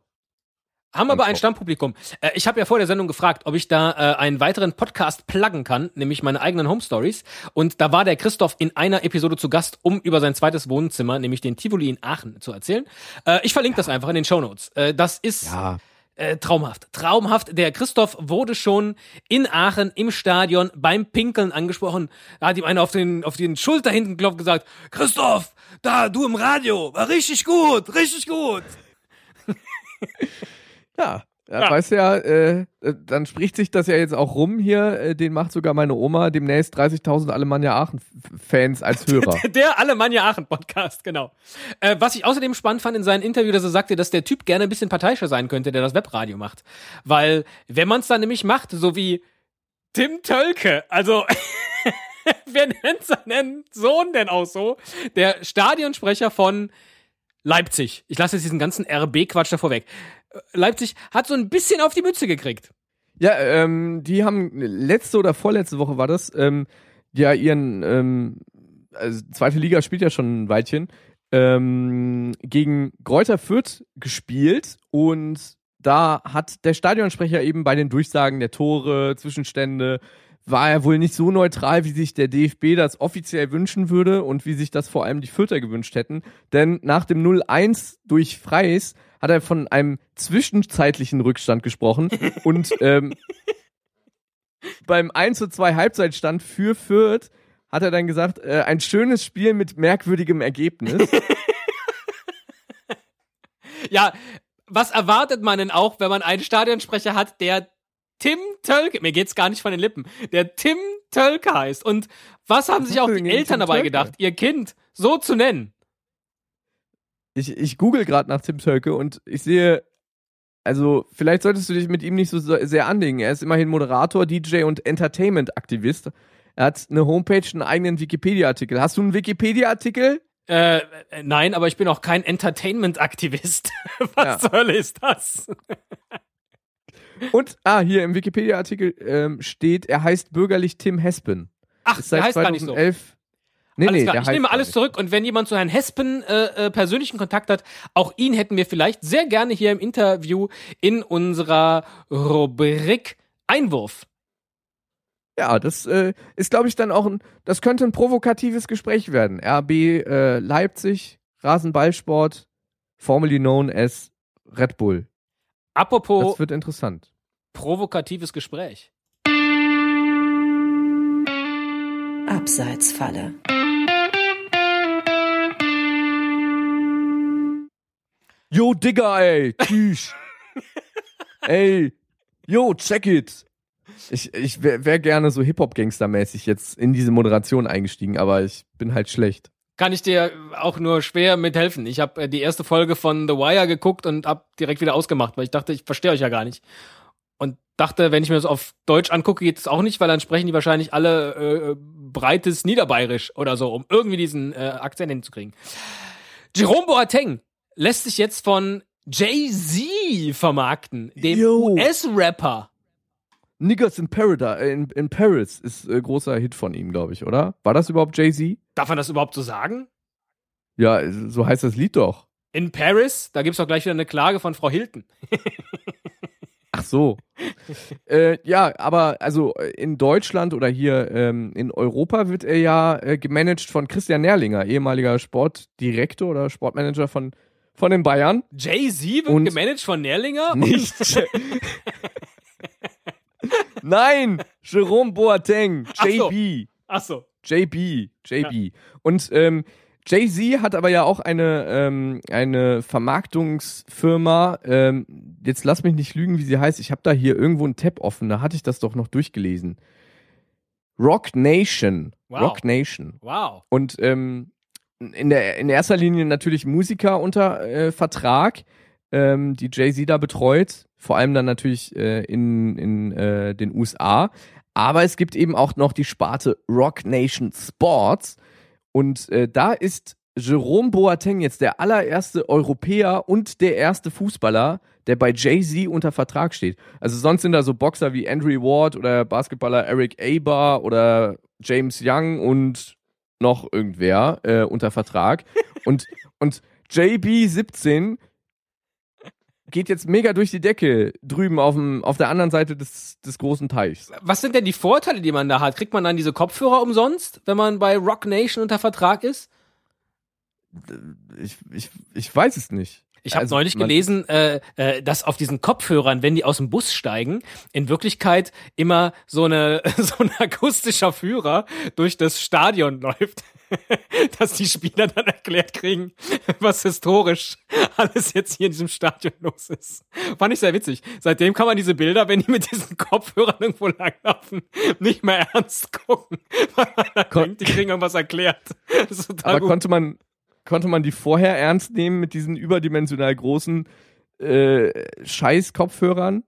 haben aber ein Stammpublikum. Äh, ich habe ja vor der Sendung gefragt, ob ich da äh, einen weiteren Podcast pluggen kann, nämlich meine eigenen Home Stories. Und da war der Christoph in einer Episode zu Gast, um über sein zweites Wohnzimmer, nämlich den Tivoli in Aachen, zu erzählen. Äh, ich verlinke das einfach in den Show Notes. Äh, das ist ja. äh, traumhaft. Traumhaft. Der Christoph wurde schon in Aachen im Stadion beim Pinkeln angesprochen. Da hat ihm einer auf den, auf den Schulter hinten klopft gesagt, Christoph, da, du im Radio, war richtig gut, richtig gut. Ja, ja, ja. weißt ja, äh, äh, dann spricht sich das ja jetzt auch rum hier. Äh, den macht sogar meine Oma demnächst 30.000 Alemannia Aachen-Fans als Hörer. der Alemannia Aachen-Podcast, genau. Äh, was ich außerdem spannend fand in seinem Interview, dass er sagte, dass der Typ gerne ein bisschen parteiischer sein könnte, der das Webradio macht. Weil, wenn man es dann nämlich macht, so wie Tim Tölke, also. wer nennt seinen Sohn denn auch so? Der Stadionsprecher von Leipzig. Ich lasse jetzt diesen ganzen RB-Quatsch davor weg. Leipzig hat so ein bisschen auf die Mütze gekriegt. Ja, ähm, die haben letzte oder vorletzte Woche war das, ähm, ja, ihren, ähm, also zweite Liga spielt ja schon ein Weilchen, ähm, gegen Gräuter Fürth gespielt und da hat der Stadionsprecher eben bei den Durchsagen der Tore, Zwischenstände, war er wohl nicht so neutral, wie sich der DFB das offiziell wünschen würde und wie sich das vor allem die Fürther gewünscht hätten. Denn nach dem 0-1 durch Freis hat er von einem zwischenzeitlichen Rückstand gesprochen und ähm, beim 1 zu 2 Halbzeitstand für Fürth hat er dann gesagt, äh, ein schönes Spiel mit merkwürdigem Ergebnis. Ja, was erwartet man denn auch, wenn man einen Stadionsprecher hat, der Tim Tölke, mir geht's gar nicht von den Lippen, der Tim Tölke heißt. Und was haben Was sich auch die Eltern dabei gedacht, ihr Kind so zu nennen? Ich, ich google gerade nach Tim Tölke und ich sehe, also vielleicht solltest du dich mit ihm nicht so sehr anlegen. Er ist immerhin Moderator, DJ und Entertainment-Aktivist. Er hat eine Homepage, einen eigenen Wikipedia-Artikel. Hast du einen Wikipedia-Artikel? Äh, äh, nein, aber ich bin auch kein Entertainment-Aktivist. Was Ja. zur Hölle ist das? Und, ah, hier im Wikipedia-Artikel ähm, steht, er heißt bürgerlich Tim Hespen. Ach, Ist seit heißt gar nicht so. 2011. Nee, alles nee, klar, ich nehme alles nicht. zurück und wenn jemand zu Herrn Hespen äh, äh, persönlichen Kontakt hat, auch ihn hätten wir vielleicht sehr gerne hier im Interview in unserer Rubrik Einwurf. Ja, das äh, ist, glaube ich, dann auch ein, das könnte ein provokatives Gespräch werden. RB äh, Leipzig, Rasenballsport, formerly known as Red Bull. Apropos Das wird interessant. provokatives Gespräch. Abseitsfalle. Yo, Digga, ey, tschüss. ey, yo, check it. Ich, ich wäre wär gerne so Hip-Hop-Gangster-mäßig jetzt in diese Moderation eingestiegen, aber ich bin halt schlecht. Kann ich dir auch nur schwer mithelfen. Ich habe äh, die erste Folge von The Wire geguckt und hab direkt wieder ausgemacht, weil ich dachte, ich verstehe euch ja gar nicht. Und dachte, wenn ich mir das auf Deutsch angucke, geht es auch nicht, weil dann sprechen die wahrscheinlich alle äh, breites Niederbayerisch oder so, um irgendwie diesen äh, Akzent hinzukriegen. Jerome Boateng lässt sich jetzt von Jay-Z vermarkten, dem. US-Rapper. Niggas in Paradise, äh, in, in Paris ist äh, großer Hit von ihm, glaube ich, oder? War das überhaupt Jay-Z? Darf man das überhaupt so sagen? Ja, so heißt das Lied doch. In Paris, da gibt's doch gleich wieder eine Klage von Frau Hilton. Ach so. äh, ja, aber also äh, in Deutschland oder hier ähm, in Europa wird er ja äh, gemanagt von Christian Nährlinger, ehemaliger Sportdirektor oder Sportmanager von, von den Bayern. Jay-Z wird Und- gemanagt von Nährlinger? Nicht. Nein, Jerome Boateng. JB. Ach so. JB, JB. Und ähm, Jay-Z hat aber ja auch eine, ähm, eine Vermarktungsfirma. Ähm, jetzt lass mich nicht lügen, wie sie heißt. Ich habe da hier irgendwo einen Tab offen. Da hatte ich das doch noch durchgelesen. Rock Nation. Wow. Rock Nation. Wow. Und ähm, in, der, in erster Linie natürlich Musiker unter äh, Vertrag, ähm, die Jay-Z da betreut. Vor allem dann natürlich äh, in, in äh, den USA. Aber es gibt eben auch noch die Sparte Rock Nation Sports. Und äh, da ist Jerome Boateng jetzt der allererste Europäer und der erste Fußballer, der bei Jay-Z unter Vertrag steht. Also sonst sind da so Boxer wie Andrew Ward oder Basketballer Eric Aber oder James Young und noch irgendwer äh, unter Vertrag. und, und JB17 geht jetzt mega durch die Decke drüben auf, dem, auf der anderen Seite des, des großen Teichs. Was sind denn die Vorteile, die man da hat? Kriegt man dann diese Kopfhörer umsonst, wenn man bei Rock Nation unter Vertrag ist? Ich, ich, ich weiß es nicht. Ich habe Also, neulich gelesen, äh, äh, dass auf diesen Kopfhörern, wenn die aus dem Bus steigen, in Wirklichkeit immer so eine so ein akustischer Führer durch das Stadion läuft, dass die Spieler dann erklärt kriegen, was historisch alles jetzt hier in diesem Stadion los ist. Fand ich sehr witzig. Seitdem kann man diese Bilder, wenn die mit diesen Kopfhörern irgendwo langlaufen, nicht mehr ernst gucken, weil man Kon- denkt, die kriegen irgendwas erklärt. Aber gut. konnte man, konnte man die vorher ernst nehmen mit diesen überdimensional großen äh, Scheiß-Kopfhörern?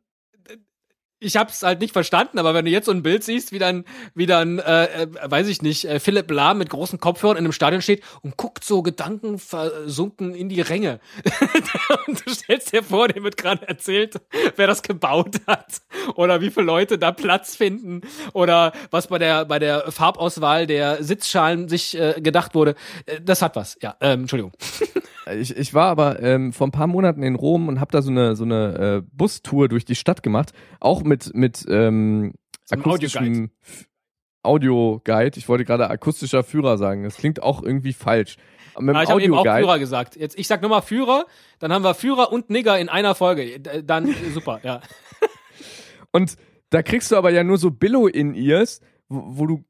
Ich hab's halt nicht verstanden, aber wenn du jetzt so ein Bild siehst, wie dann, wie dann, äh, äh, weiß ich nicht, äh, Philipp Lahm mit großen Kopfhörern in einem Stadion steht und guckt so gedankenversunken in die Ränge. und du stellst dir vor, dem wird gerade erzählt, wer das gebaut hat oder wie viele Leute da Platz finden oder was bei der bei der Farbauswahl der Sitzschalen sich äh, gedacht wurde. Äh, das hat was. Ja, ähm, Entschuldigung. Ich, ich war aber ähm, vor ein paar Monaten in Rom und habe da so eine, so eine äh, Bustour durch die Stadt gemacht. Auch mit, mit ähm, So F- Audio-Guide. Ich wollte gerade akustischer Führer sagen. Das klingt auch irgendwie falsch. Aber Mit Ah, ich habe eben auch. Führer gesagt. Jetzt, ich sag nur mal Führer, dann haben wir Führer und Nigger in einer Folge. Dann äh, super, ja. Und da kriegst du aber ja nur so Billo-In-Ears, wo, wo du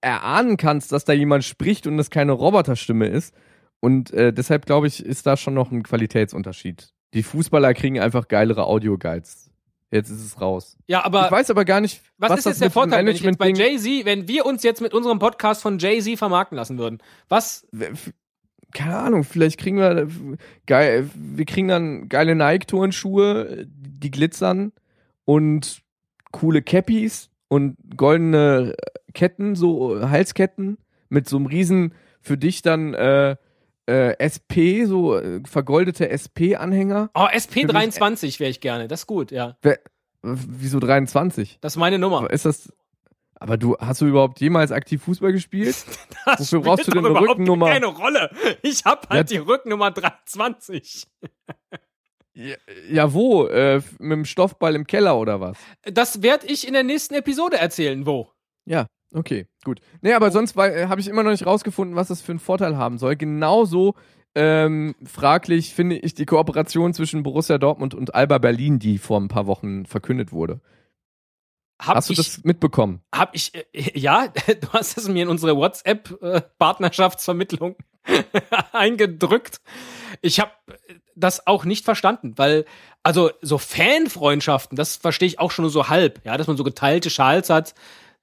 erahnen kannst, dass da jemand spricht und es keine Roboterstimme ist. Und äh, deshalb glaube ich, ist da schon noch ein Qualitätsunterschied. Die Fußballer kriegen einfach geilere Audio-Guides. Jetzt ist es raus. Ja, aber ich weiß aber gar nicht, was, was, ist das jetzt der Vorteil, wenn ich jetzt bei Management-Ding- Jay-Z, wenn wir uns jetzt mit unserem Podcast von Jay-Z vermarkten lassen würden? Was? keine Ahnung, vielleicht kriegen wir geil, wir kriegen dann geile Nike-Turnschuhe, die glitzern und coole Cappies und goldene Ketten, so Halsketten mit so einem riesen für dich dann äh, äh, SP, so äh, vergoldete SP-Anhänger. Oh, SP23 wäre ich gerne. Das ist gut, ja. Wieso 23? Das ist meine Nummer. Aber ist das. Aber du hast du überhaupt jemals aktiv Fußball gespielt? Das Wofür brauchst du denn eine Rückennummer? keine Rolle. Ich hab halt Ja. die Rückennummer 23. Ja, ja wo? Äh, mit dem Stoffball im Keller oder was? Das werde ich in der nächsten Episode erzählen, wo. Ja, okay, gut. Nee, aber sonst äh, habe ich immer noch nicht rausgefunden, was das für einen Vorteil haben soll. Genauso ähm, fraglich finde ich die Kooperation zwischen Borussia Dortmund und Alba Berlin, die vor ein paar Wochen verkündet wurde. Hab Hast du ich, das mitbekommen? Hab ich, äh, ja, du hast es mir in unsere WhatsApp-Partnerschaftsvermittlung eingedrückt. Ich habe das auch nicht verstanden, weil, also so Fanfreundschaften, das verstehe ich auch schon nur so halb, ja, dass man so geteilte Schals hat,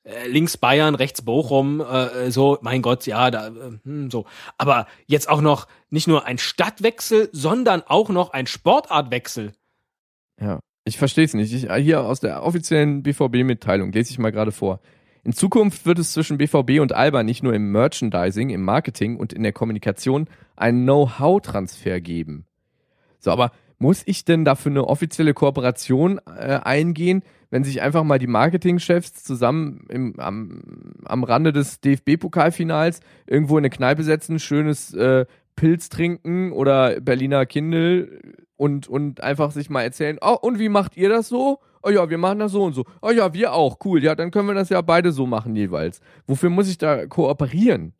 äh, links Bayern, rechts Bochum, äh, so, mein Gott, ja, da, äh, hm, so. Aber jetzt auch noch nicht nur ein Stadtwechsel, sondern auch noch ein Sportartwechsel. Ja. Ich verstehe es nicht. Ich, hier aus der offiziellen BVB-Mitteilung lese ich mal gerade vor. In Zukunft wird es zwischen BVB und Alba nicht nur im Merchandising, im Marketing und in der Kommunikation einen Know-how-Transfer geben. So, aber muss ich denn dafür eine offizielle Kooperation äh, eingehen, wenn sich einfach mal die Marketingchefs zusammen im, am, am Rande des DFB-Pokalfinals irgendwo in eine Kneipe setzen, schönes äh, Pilz trinken oder Berliner Kindel und, und einfach sich mal erzählen, oh, und wie macht ihr das so? Oh ja, wir machen das so und so. Oh ja, wir auch. Cool. Ja, dann können wir das ja beide so machen jeweils. Wofür muss ich da kooperieren?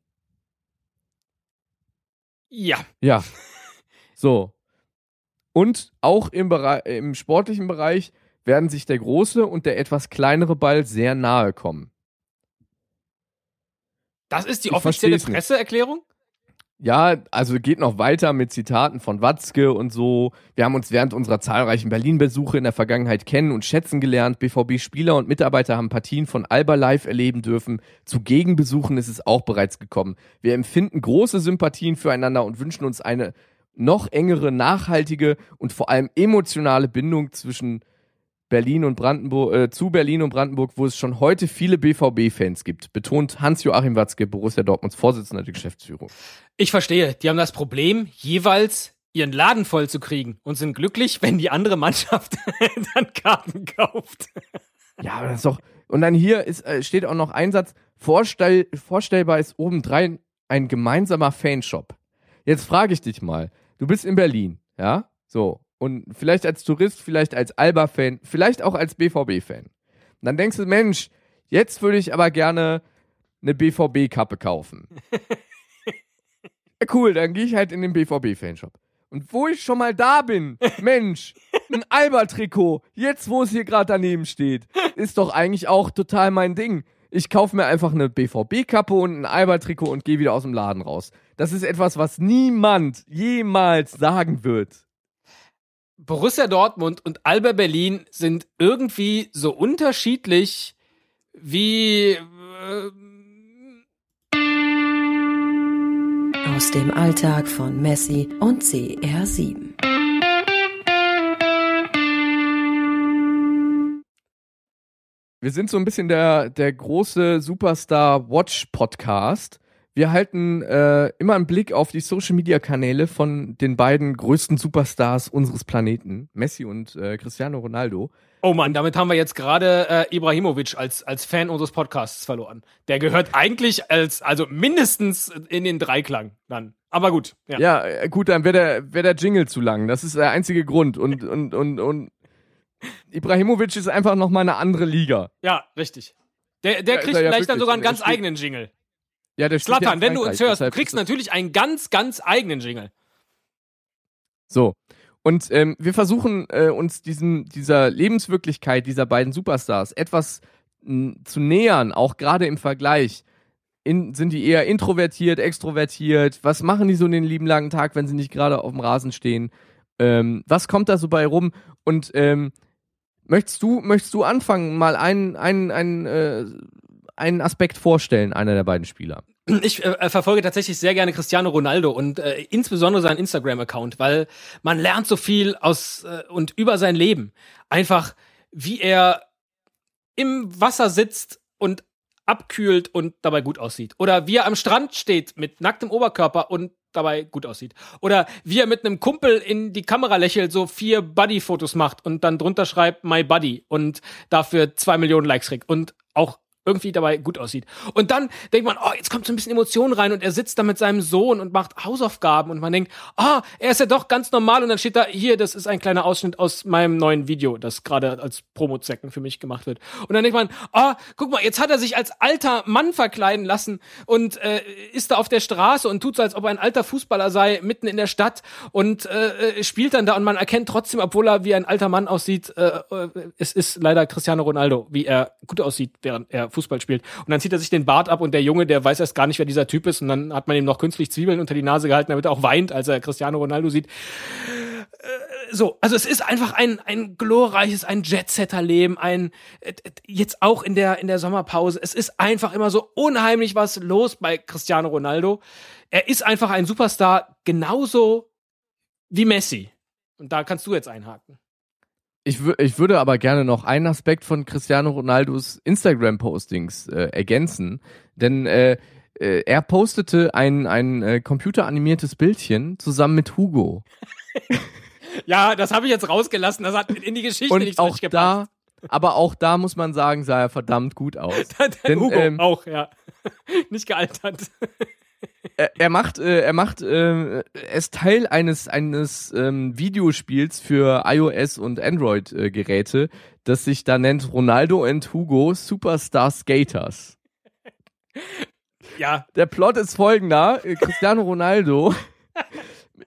Ja, Ja. So. Und auch im, Bereich, im sportlichen Bereich werden sich der große und der etwas kleinere Ball sehr nahe kommen. das ist die Ich offizielle. Presseerklärung? Ja, also geht noch weiter mit Zitaten von Watzke und so. Wir haben uns während unserer zahlreichen Berlin-Besuche in der Vergangenheit kennen und schätzen gelernt. BVB-Spieler und Mitarbeiter haben Partien von Alba live erleben dürfen. Zu Gegenbesuchen ist es auch bereits gekommen. Wir empfinden große Sympathien füreinander und wünschen uns eine noch engere, nachhaltige und vor allem emotionale Bindung zwischen Berlin und Brandenburg, äh, zu Berlin und Brandenburg, wo es schon heute viele BVB-Fans gibt, betont Hans-Joachim Watzke, Borussia Dortmunds Vorsitzender der Geschäftsführung. Ich verstehe. Die haben das Problem, jeweils ihren Laden voll zu kriegen und sind glücklich, wenn die andere Mannschaft dann Karten kauft. Ja, aber das ist doch. Und dann hier ist, äh, steht auch noch ein Satz: Vorstell, Vorstellbar ist obendrein ein gemeinsamer Fanshop. Jetzt frage ich dich mal: Du bist in Berlin, ja? So. Und vielleicht als Tourist, vielleicht als Alba-Fan, vielleicht auch als BVB-Fan. Dann denkst du, Mensch, jetzt würde ich aber gerne eine BVB-Kappe kaufen. ja, cool, dann gehe ich halt in den BVB-Fanshop. Und wo ich schon mal da bin, Mensch, ein Alba-Trikot, jetzt wo es hier gerade daneben steht, ist doch eigentlich auch total mein Ding. Ich kaufe mir einfach eine BVB-Kappe und ein Alba-Trikot und gehe wieder aus dem Laden raus. Das ist etwas, was niemand jemals sagen wird. Borussia Dortmund und Alba Berlin sind irgendwie so unterschiedlich wie äh, Aus dem Alltag von Messi und CR7. Wir sind so ein bisschen der, der große Superstar Watch Podcast. Wir halten äh, immer einen Blick auf die Social Media Kanäle von den beiden größten Superstars unseres Planeten, Messi und äh, Cristiano Ronaldo. Oh Mann, damit haben wir jetzt gerade äh, Ibrahimovic als, als Fan unseres Podcasts verloren. Der gehört eigentlich als, also mindestens in den Dreiklang dann. Aber gut, ja. Ja, äh, gut, dann wäre der, wär der Jingle zu lang. Das ist der einzige Grund. Und, und, und, und Ibrahimovic ist einfach nochmal eine andere Liga. Ja, richtig. Der, der Ja, kriegt er ja vielleicht dann wirklich. sogar einen ganz eigenen Jingle. Ja, der ja Slattern, wenn du uns hörst, du kriegst natürlich einen ganz, ganz eigenen Jingle. So. Und ähm, wir versuchen äh, uns diesem, dieser Lebenswirklichkeit dieser beiden Superstars etwas mh, zu nähern, auch gerade im Vergleich. In, sind die eher introvertiert, extrovertiert? Was machen die so den lieben langen Tag, wenn sie nicht gerade auf dem Rasen stehen? Ähm, was kommt da so bei rum? Und ähm, möchtest du, möchtest du anfangen, mal einen, einen, einen, äh, einen Aspekt vorstellen, einer der beiden Spieler? Ich äh, verfolge tatsächlich sehr gerne Cristiano Ronaldo und äh, insbesondere seinen Instagram-Account, weil man lernt so viel aus äh, und über sein Leben. Einfach, wie er im Wasser sitzt und abkühlt und dabei gut aussieht. Oder wie er am Strand steht mit nacktem Oberkörper und dabei gut aussieht. Oder wie er mit einem Kumpel in die Kamera lächelt, so vier Buddy-Fotos macht und dann drunter schreibt My Buddy und dafür zwei Millionen Likes kriegt und auch irgendwie dabei gut aussieht. Und dann denkt man, oh, jetzt kommt so ein bisschen Emotion rein und er sitzt da mit seinem Sohn und macht Hausaufgaben und man denkt, ah, er ist ja doch ganz normal und dann steht da, hier, das ist ein kleiner Ausschnitt aus meinem neuen Video, das gerade als Promo-Zwecken für mich gemacht wird. Und dann denkt man, ah, guck mal, jetzt hat er sich als alter Mann verkleiden lassen und äh, ist da auf der Straße und tut so, als ob er ein alter Fußballer sei, mitten in der Stadt und äh, äh, spielt dann da und man erkennt trotzdem, obwohl er wie ein alter Mann aussieht, äh, äh, es ist leider Cristiano Ronaldo, wie er gut aussieht, während er Fußball spielt. Und dann zieht er sich den Bart ab und der Junge, der weiß erst gar nicht, wer dieser Typ ist und dann hat man ihm noch künstlich Zwiebeln unter die Nase gehalten, damit er auch weint, als er Cristiano Ronaldo sieht. Äh, So, also es ist einfach ein, ein glorreiches, ein Jet-Setter-Leben, ein, äh, äh, jetzt auch in der, in der Sommerpause. Es ist einfach immer so unheimlich was los bei Cristiano Ronaldo. Er ist einfach ein Superstar, genauso wie Messi. Und da kannst du jetzt einhaken. Ich, ich würde aber gerne noch einen Aspekt von Cristiano Ronaldos Instagram-Postings äh, ergänzen, denn äh, äh, er postete ein, ein äh, computeranimiertes Bildchen zusammen mit Hugo. Ja, das habe ich jetzt rausgelassen. Das hat in die Geschichte Und nicht auch da, aber auch da muss man sagen, sah er verdammt gut aus. denn, Hugo ähm, auch, ja. nicht gealtert. Er, er macht, äh, er macht, äh, er ist Teil eines eines ähm, Videospiels für iOS und Android äh, Geräte, das sich da nennt Ronaldo and Hugo Superstar Skaters. Ja, Der Plot ist folgender: äh, Cristiano Ronaldo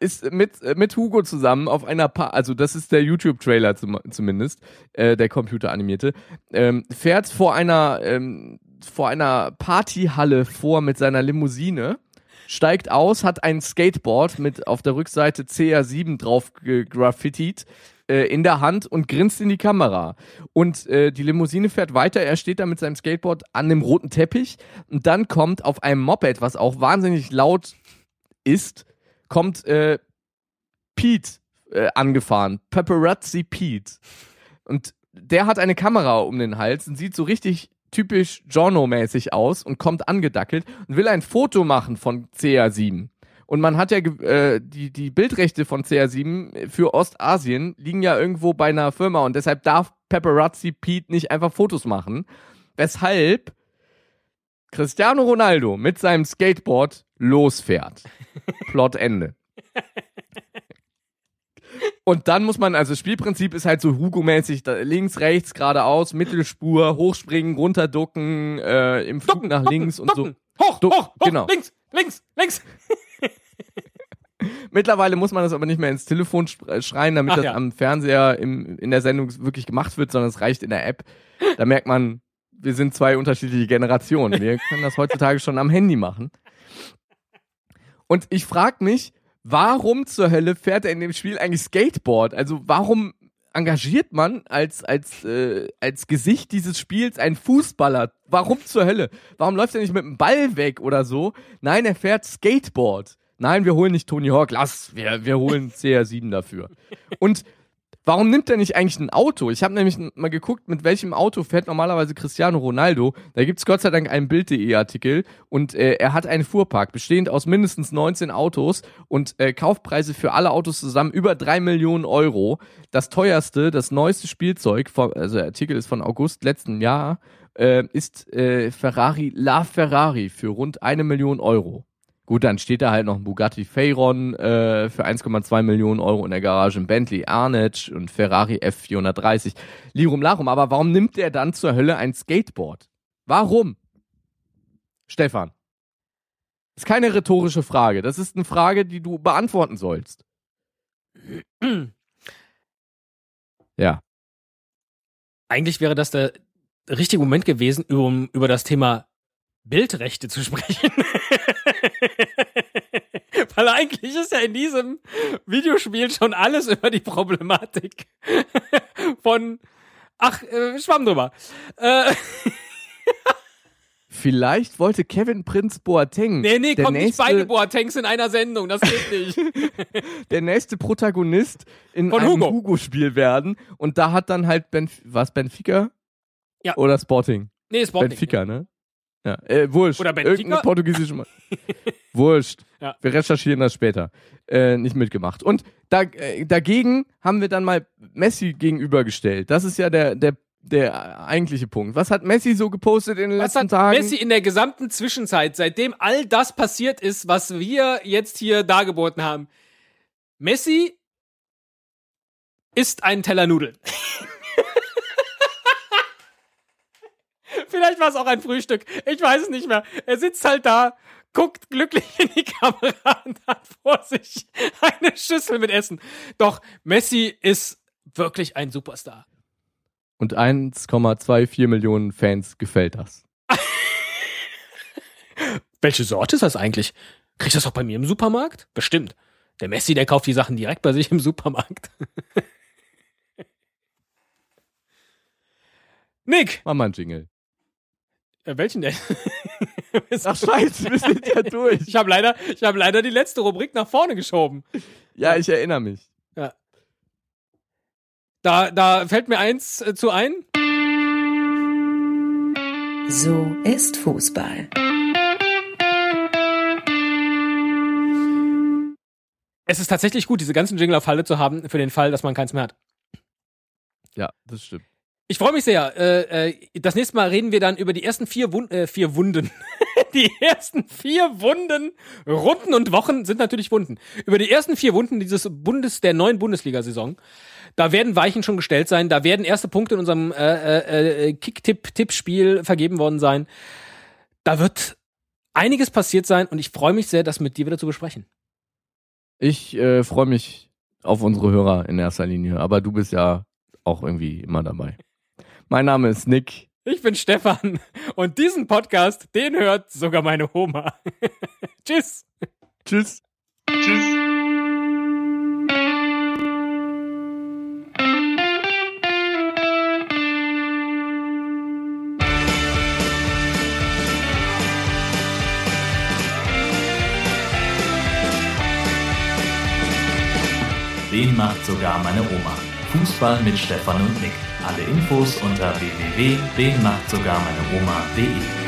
ist mit äh, mit Hugo zusammen auf einer pa also das ist der YouTube-Trailer zum, zumindest, äh, der computeranimierte, ähm, fährt vor einer ähm, vor einer Partyhalle vor mit seiner Limousine, steigt aus, hat ein Skateboard mit auf der Rückseite CR7 drauf gegraffitiert äh, in der Hand und grinst in die Kamera. Und äh, die Limousine fährt weiter, er steht da mit seinem Skateboard an dem roten Teppich und dann kommt auf einem Moped, was auch wahnsinnig laut ist, kommt äh, Pete äh, angefahren. Paparazzi Pete. Und der hat eine Kamera um den Hals und sieht so richtig typisch Giorno-mäßig aus und kommt angedackelt und will ein Foto machen von CR7. Und man hat ja äh, die, die Bildrechte von CR7 für Ostasien liegen ja irgendwo bei einer Firma und deshalb darf Paparazzi Pete nicht einfach Fotos machen. Weshalb Cristiano Ronaldo mit seinem Skateboard losfährt. Plot Ende. Und dann muss man, also das Spielprinzip ist halt so Hugo-mäßig, links, rechts, geradeaus, Mittelspur, hochspringen, runterducken, äh, im Flug nach links und so. Ducken. Hoch, Du- hoch, hoch, genau. links, links, links. Mittlerweile muss man das aber nicht mehr ins Telefon äh, schreien, damit Ach das ja. am Fernseher im, in der Sendung wirklich gemacht wird, sondern es reicht in der App. Da merkt man, wir sind zwei unterschiedliche Generationen. Wir können das heutzutage schon am Handy machen. Und ich frage mich, warum zur Hölle fährt er in dem Spiel eigentlich Skateboard? Also warum engagiert man als, als, äh, als Gesicht dieses Spiels einen Fußballer? Warum zur Hölle? Warum läuft er nicht mit dem Ball weg oder so? Nein, er fährt Skateboard. Nein, wir holen nicht Tony Hawk, lass, wir, wir holen CR7 dafür. Und warum nimmt er nicht eigentlich ein Auto? Ich habe nämlich mal geguckt, mit welchem Auto fährt normalerweise Cristiano Ronaldo. Da gibt's Gott sei Dank einen Bild.de-Artikel und äh, er hat einen Fuhrpark bestehend aus mindestens 19 Autos und äh, Kaufpreise für alle Autos zusammen über drei Millionen Euro. Das teuerste, das neueste Spielzeug, von, also der Artikel ist von August letzten Jahr, äh, ist äh, Ferrari La Ferrari für rund eine Million Euro. Gut, dann steht da halt noch ein Bugatti Veyron äh, für 1,2 Millionen Euro in der Garage, ein Bentley Arnage und Ferrari F430. Lirum Larum, aber warum nimmt der dann zur Hölle ein Skateboard? Warum? Stefan. Ist keine rhetorische Frage. Das ist eine Frage, die du beantworten sollst. Ja. Eigentlich wäre das der richtige Moment gewesen, um über das Thema Bildrechte zu sprechen. Weil eigentlich ist ja in diesem Videospiel schon alles über die Problematik von Ach, äh, Schwamm drüber. Äh, Vielleicht wollte Kevin Prinz Boateng. nee, nee, der kommt nicht nächste, beide Boatengs in einer Sendung, das geht nicht. der nächste Protagonist in Von einem Hugo. Hugo-Spiel werden. Und da hat dann halt Benf was Benfica? Ja. Oder Sporting? Nee, Sporting. Benfica, ne? Ja, äh, wurscht. Oder Benfica? Irgendeine portugiesische Mal. wurscht. Ja. Wir recherchieren das später. Äh, nicht mitgemacht. Und da, äh, dagegen haben wir dann mal Messi gegenübergestellt. Das ist ja der, der, der eigentliche Punkt. Was hat Messi so gepostet in den Was letzten hat Tagen? Messi in der gesamten Zwischenzeit, seitdem all das passiert ist, was wir jetzt hier dargeboten haben? Messi isst einen Teller Nudeln. Vielleicht war es auch ein Frühstück. Ich weiß es nicht mehr. Er sitzt halt da, guckt glücklich in die Kamera und hat vor sich eine Schüssel mit Essen. Doch Messi ist wirklich ein Superstar. Und 1,24 Millionen Fans gefällt das. Welche Sorte ist das eigentlich? Kriegst du das auch bei mir im Supermarkt? Bestimmt. Der Messi, der kauft die Sachen direkt bei sich im Supermarkt. Nick! Mach mal einen Jingle. Äh, welchen denn? Ach scheiße, wir sind ja durch. ich habe leider, ich hab leider die letzte Rubrik nach vorne geschoben. Ja, ich erinnere mich. Da, da fällt mir eins äh, zu ein. So ist Fußball. Es ist tatsächlich gut, diese ganzen Jingle auf Halle zu haben, für den Fall, dass man keins mehr hat. Ja, das stimmt. Ich freue mich sehr. Äh, äh, das nächste Mal reden wir dann über die ersten vier, Wun äh, vier Wunden. die ersten vier Wunden, Runden und Wochen sind natürlich Wunden. Über die ersten vier Wunden dieses Bundes der neuen Bundesliga-Saison. Da werden Weichen schon gestellt sein. Da werden erste Punkte in unserem äh, äh, äh, Kick-Tipp-Tippspiel vergeben worden sein. Da wird einiges passiert sein und ich freue mich sehr, das mit dir wieder zu besprechen. Ich äh, freue mich auf unsere Hörer in erster Linie, aber du bist ja auch irgendwie immer dabei. Mein Name ist Nick. Ich bin Stefan und diesen Podcast, den hört sogar meine Oma. Tschüss. Tschüss. Den macht sogar meine Oma. Fußball mit Stefan und Nick. Alle Infos unter www.denmachtsogarmeineoma.de.